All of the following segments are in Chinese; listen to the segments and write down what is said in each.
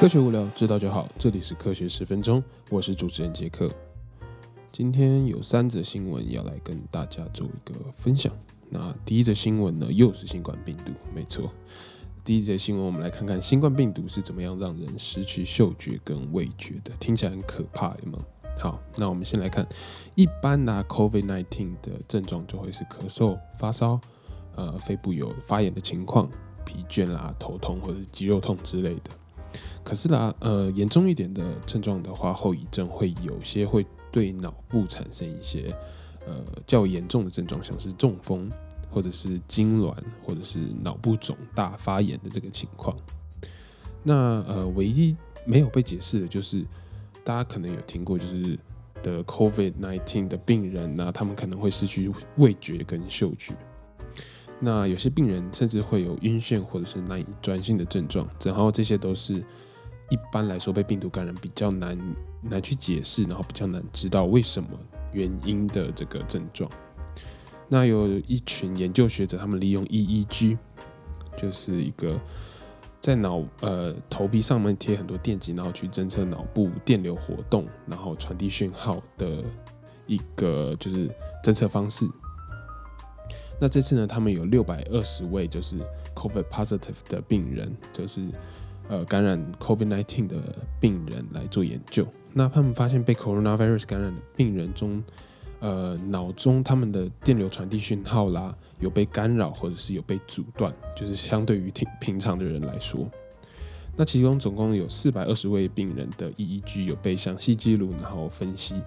科学无聊，知道就好。这里是科学十分钟，我是主持人杰克。今天有三则新闻要来跟大家做一个分享。那第一则新闻呢，又是新冠病毒，没错。第一则新闻，我们来看看新冠病毒是怎么样让人失去嗅觉跟味觉的，听起来很可怕，有吗？好，那我们先来看，一般拿 COVID-19 的症状就会是咳嗽、发烧，呃，肺部有发炎的情况，疲倦啦、头痛或者肌肉痛之类的。可是啦，呃，严重一点的症状的话，后遗症会有些会对脑部产生一些呃较严重的症状，像是中风或者是痉挛或者是脑部肿大发炎的这个情况。那呃，唯一没有被解释的就是大家可能有听过，就是的 COVID-19 的病人呢，他们可能会失去味觉跟嗅觉。那有些病人甚至会有晕眩或者是难以专心的症状，然后这些都是一般来说被病毒感染比较难难去解释，然后比较难知道为什么原因的这个症状。那有一群研究学者，他们利用 EEG，就是一个在脑呃头皮上面贴很多电极，然后去侦测脑部电流活动，然后传递讯号的一个就是侦测方式。那这次呢，他们有六百二十位就是 COVID positive 的病人，就是呃感染 COVID nineteen 的病人来做研究。那他们发现被 coronavirus 感染的病人中，呃脑中他们的电流传递讯号啦有被干扰或者是有被阻断，就是相对于平平常的人来说，那其中总共有四百二十位病人的 EEG 有被详细记录，然后分析。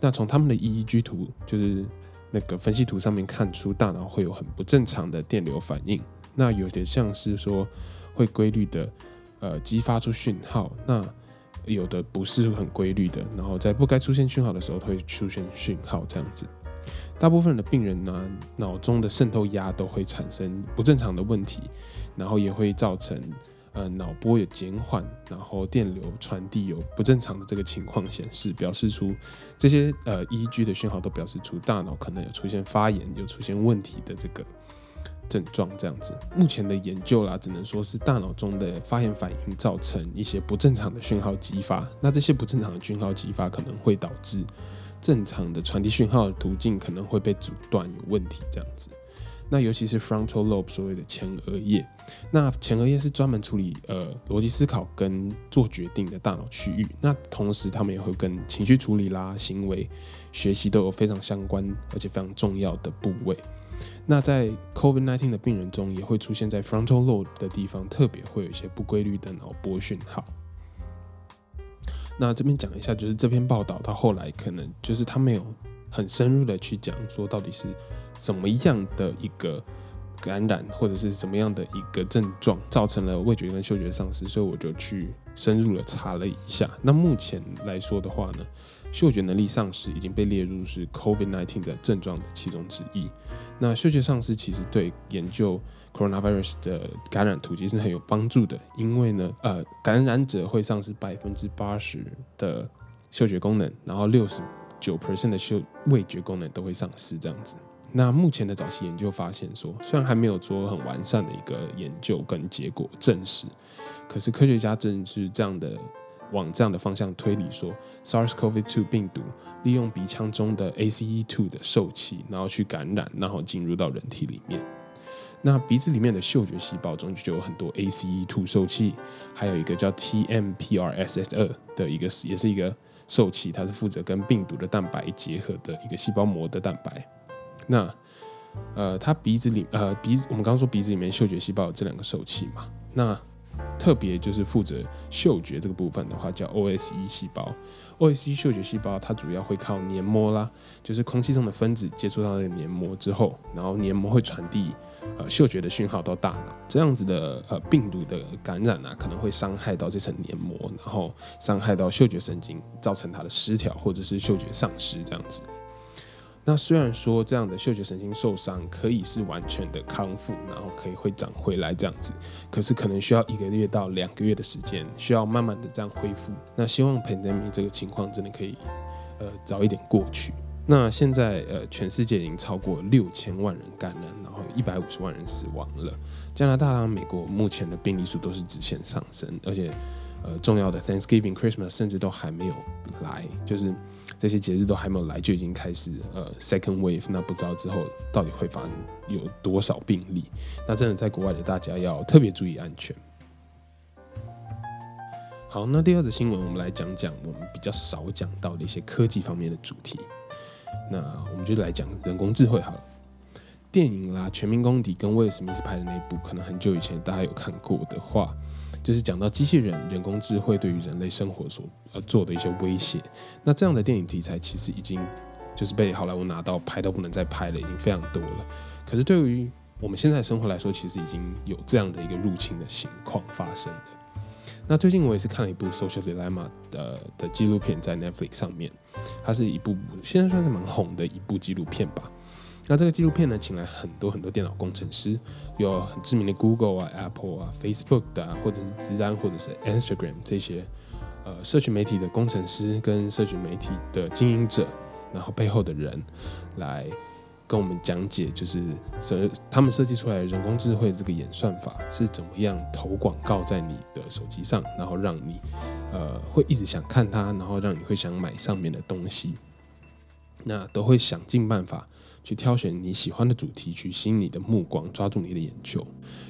那从他们的 EEG 图就是。那个分析图上面看出大脑会有很不正常的电流反应，那有点像是说会规律的呃激发出讯号，那有的不是很规律的，然后在不该出现讯号的时候，它会出现讯号这样子。大部分的病人呢，脑中的渗透压都会产生不正常的问题，然后也会造成。呃，脑波有减缓，然后电流传递有不正常的这个情况显示，表示出这些呃 EEG 的讯号都表示出大脑可能有出现发炎、有出现问题的这个症状。这样子，目前的研究啦，只能说是大脑中的发炎反应造成一些不正常的讯号激发。那这些不正常的讯号激发可能会导致正常的传递讯号的途径可能会被阻断，有问题这样子。那尤其是 frontal lobe 所谓的前额叶，那前额叶是专门处理呃逻辑思考跟做决定的大脑区域。那同时，他们也会跟情绪处理啦、行为学习都有非常相关而且非常重要的部位。那在 COVID-19 的病人中，也会出现在 frontal lobe 的地方，特别会有一些不规律的脑波讯号。那这边讲一下，就是这篇报道它后来可能就是他没有很深入的去讲说到底是。什么样的一个感染，或者是什么样的一个症状，造成了味觉跟嗅觉丧失？所以我就去深入的查了一下。那目前来说的话呢，嗅觉能力丧失已经被列入是 COVID-19 的症状的其中之一。那嗅觉丧失其实对研究 coronavirus 的感染途径是很有帮助的，因为呢，呃，感染者会丧失百分之八十的嗅觉功能，然后六十九 percent 的嗅味觉功能都会丧失，这样子。那目前的早期研究发现说，虽然还没有做很完善的一个研究跟结果证实，可是科学家正是这样的往这样的方向推理说，SARS-CoV-2 病毒利用鼻腔中的 ACE2 的受气，然后去感染，然后进入到人体里面。那鼻子里面的嗅觉细胞中就有很多 ACE2 受气，还有一个叫 TMPRSS2 的一个也是一个受气，它是负责跟病毒的蛋白结合的一个细胞膜的蛋白。那，呃，他鼻子里，呃，鼻子，我们刚刚说鼻子里面嗅觉细胞有这两个受器嘛？那特别就是负责嗅觉这个部分的话，叫 OSE 细胞。OSE 嗅觉细胞它主要会靠黏膜啦，就是空气中的分子接触到那个黏膜之后，然后黏膜会传递呃嗅觉的讯号到大脑。这样子的呃病毒的感染啊，可能会伤害到这层黏膜，然后伤害到嗅觉神经，造成它的失调或者是嗅觉丧失这样子。那虽然说这样的嗅觉神经受伤可以是完全的康复，然后可以会长回来这样子，可是可能需要一个月到两个月的时间，需要慢慢的这样恢复。那希望 pandemic 这个情况真的可以，呃，早一点过去。那现在呃，全世界已经超过六千万人感染，然后一百五十万人死亡了。加拿大啦、美国目前的病例数都是直线上升，而且呃重要的 Thanksgiving、Christmas，甚至都还没有来，就是这些节日都还没有来，就已经开始呃 second wave。那不知道之后到底会发生有多少病例？那真的在国外的大家要特别注意安全。好，那第二则新闻，我们来讲讲我们比较少讲到的一些科技方面的主题。那我们就来讲人工智慧好了。电影啦，《全民公敌》跟威尔史密斯拍的那一部，可能很久以前大家有看过的话，就是讲到机器人、人工智慧对于人类生活所呃做的一些威胁。那这样的电影题材其实已经就是被好莱坞拿到拍都不能再拍了，已经非常多了。可是对于我们现在生活来说，其实已经有这样的一个入侵的情况发生了。那最近我也是看了一部《Social Dilemma》的的纪录片，在 Netflix 上面，它是一部现在算是蛮红的一部纪录片吧。那这个纪录片呢，请来很多很多电脑工程师，有很知名的 Google 啊、Apple 啊、Facebook 的，或者是自然或者是 Instagram 这些呃社群媒体的工程师跟社群媒体的经营者，然后背后的人来跟我们讲解，就是设他们设计出来的人工智慧这个演算法是怎么样投广告在你的手机上，然后让你呃会一直想看它，然后让你会想买上面的东西，那都会想尽办法。去挑选你喜欢的主题，去吸引你的目光，抓住你的眼球，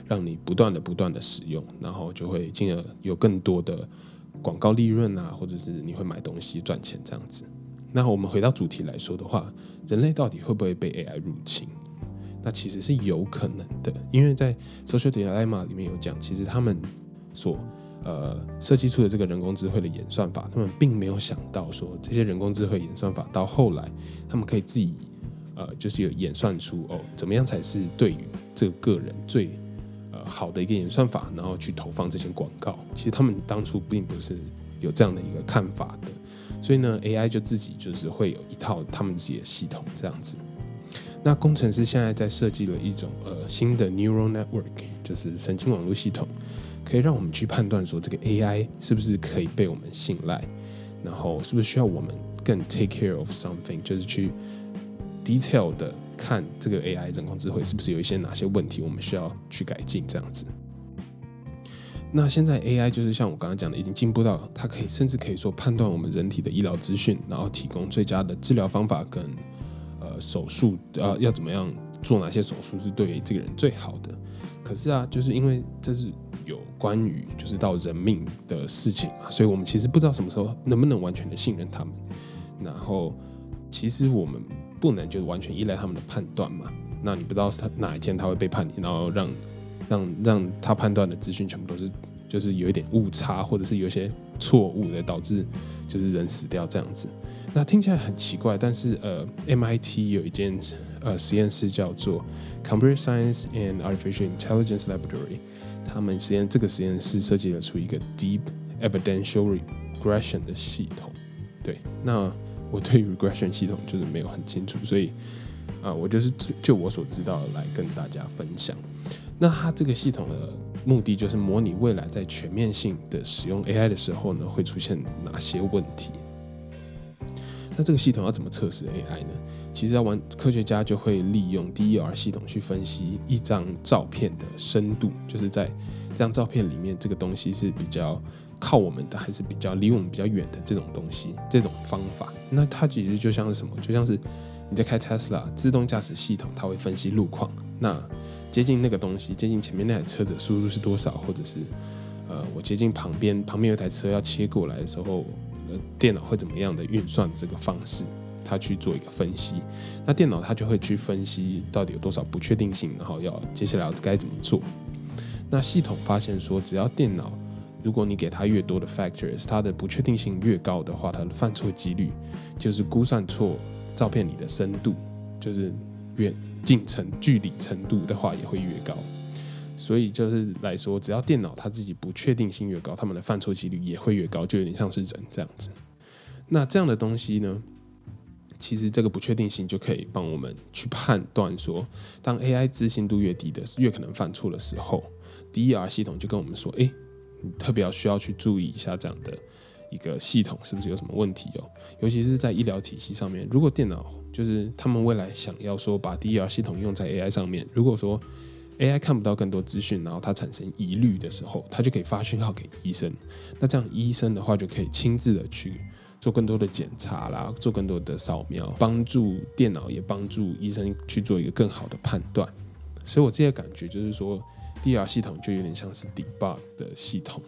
让你不断的、不断的使用，然后就会进而有更多的广告利润啊，或者是你会买东西赚钱这样子。那我们回到主题来说的话，人类到底会不会被 AI 入侵？那其实是有可能的，因为在 Social Dilemma 里面有讲，其实他们所呃设计出的这个人工智慧的演算法，他们并没有想到说这些人工智慧演算法到后来，他们可以自己。呃，就是有演算出哦，怎么样才是对于这个个人最呃好的一个演算法，然后去投放这些广告。其实他们当初并不是有这样的一个看法的，所以呢，AI 就自己就是会有一套他们自己的系统这样子。那工程师现在在设计了一种呃新的 neural network，就是神经网络系统，可以让我们去判断说这个 AI 是不是可以被我们信赖，然后是不是需要我们更 take care of something，就是去。Detail 的看这个 AI 人工智慧是不是有一些哪些问题，我们需要去改进这样子。那现在 AI 就是像我刚刚讲的，已经进步到它可以甚至可以说判断我们人体的医疗资讯，然后提供最佳的治疗方法跟呃手术呃要怎么样做哪些手术是对于这个人最好的。可是啊，就是因为这是有关于就是到人命的事情嘛，所以我们其实不知道什么时候能不能完全的信任他们。然后其实我们。不能就完全依赖他们的判断嘛？那你不知道他哪一天他会背叛你，然后让让让他判断的资讯全部都是就是有一点误差，或者是有一些错误的，导致就是人死掉这样子。那听起来很奇怪，但是呃，MIT 有一间呃实验室叫做 Computer Science and Artificial Intelligence Laboratory，他们实验这个实验室设计了出一个 Deep Evidential Regression 的系统。对，那。我对 regression 系统就是没有很清楚，所以啊，我就是就我所知道的来跟大家分享。那它这个系统的目的就是模拟未来在全面性的使用 AI 的时候呢，会出现哪些问题。那这个系统要怎么测试 AI 呢？其实要玩科学家就会利用 DER 系统去分析一张照片的深度，就是在这张照片里面这个东西是比较。靠我们的还是比较离我们比较远的这种东西，这种方法，那它其实就像是什么？就像是你在开 Tesla 自动驾驶系统，它会分析路况。那接近那个东西，接近前面那台车子速度是多少？或者是呃，我接近旁边，旁边有台车要切过来的时候，呃，电脑会怎么样的运算这个方式？它去做一个分析。那电脑它就会去分析到底有多少不确定性，然后要接下来该怎么做？那系统发现说，只要电脑如果你给它越多的 factors，它的不确定性越高的话，它的犯错几率就是估算错照片里的深度，就是远近程距离程度的话也会越高。所以就是来说，只要电脑它自己不确定性越高，它们的犯错几率也会越高，就有点像是人这样子。那这样的东西呢，其实这个不确定性就可以帮我们去判断说，当 AI 自信度越低的越可能犯错的时候，DER 系统就跟我们说，哎。特别要需要去注意一下这样的一个系统是不是有什么问题哦？尤其是在医疗体系上面，如果电脑就是他们未来想要说把 DER 系统用在 AI 上面，如果说 AI 看不到更多资讯，然后它产生疑虑的时候，它就可以发讯号给医生。那这样医生的话就可以亲自的去做更多的检查啦，做更多的扫描，帮助电脑也帮助医生去做一个更好的判断。所以我自己的感觉就是说，DR 系统就有点像是 debug 的系统，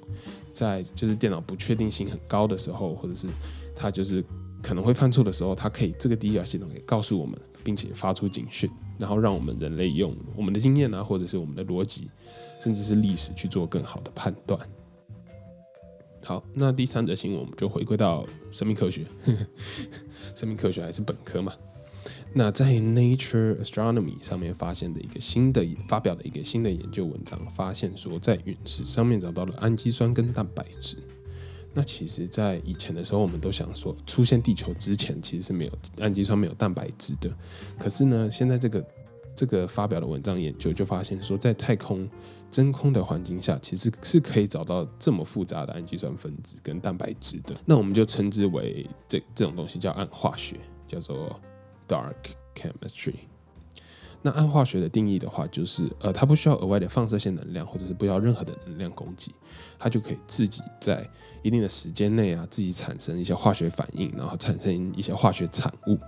在就是电脑不确定性很高的时候，或者是它就是可能会犯错的时候，它可以这个 DR 系统可以告诉我们。并且发出警讯，然后让我们人类用我们的经验啊，或者是我们的逻辑，甚至是历史去做更好的判断。好，那第三则新闻我们就回归到生命科学，生命科学还是本科嘛？那在 Nature Astronomy 上面发现的一个新的发表的一个新的研究文章，发现说在陨石上面找到了氨基酸跟蛋白质。那其实，在以前的时候，我们都想说，出现地球之前，其实是没有氨基酸、没有蛋白质的。可是呢，现在这个这个发表的文章研究就发现说，在太空真空的环境下，其实是可以找到这么复杂的氨基酸分子跟蛋白质的。那我们就称之为这这种东西叫暗化学，叫做 dark chemistry。那暗化学的定义的话，就是呃，它不需要额外的放射线能量，或者是不要任何的能量供给，它就可以自己在一定的时间内啊，自己产生一些化学反应，然后产生一些化学产物。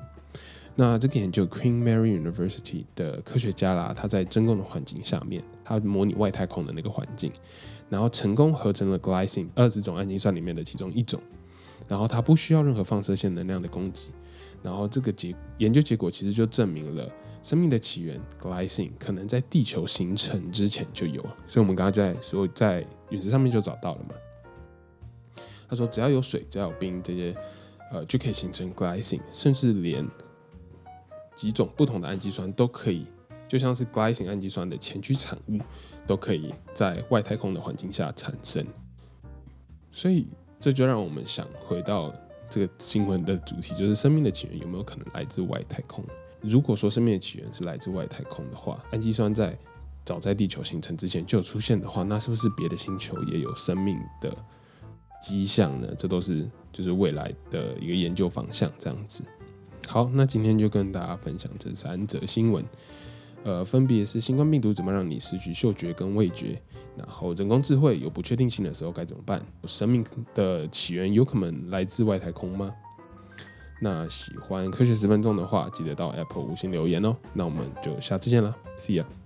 那这个研究 Queen Mary University 的科学家啦，他在真空的环境下面，他模拟外太空的那个环境，然后成功合成了 glycine 二十种氨基酸里面的其中一种，然后它不需要任何放射线能量的供给，然后这个结研究结果其实就证明了。生命的起源，glycine 可能在地球形成之前就有了，所以我们刚刚就在说，在陨石上面就找到了嘛。他说，只要有水，只要有冰，这些呃就可以形成 glycine，甚至连几种不同的氨基酸都可以，就像是 glycine 氨基酸的前驱产物，都可以在外太空的环境下产生。所以这就让我们想回到这个新闻的主题，就是生命的起源有没有可能来自外太空？如果说生命的起源是来自外太空的话，氨基酸在早在地球形成之前就有出现的话，那是不是别的星球也有生命的迹象呢？这都是就是未来的一个研究方向。这样子，好，那今天就跟大家分享这三则新闻，呃，分别是新冠病毒怎么让你失去嗅觉跟味觉，然后人工智慧有不确定性的时候该怎么办？生命的起源有可能来自外太空吗？那喜欢科学十分钟的话，记得到 Apple 五星留言哦。那我们就下次见了，See you。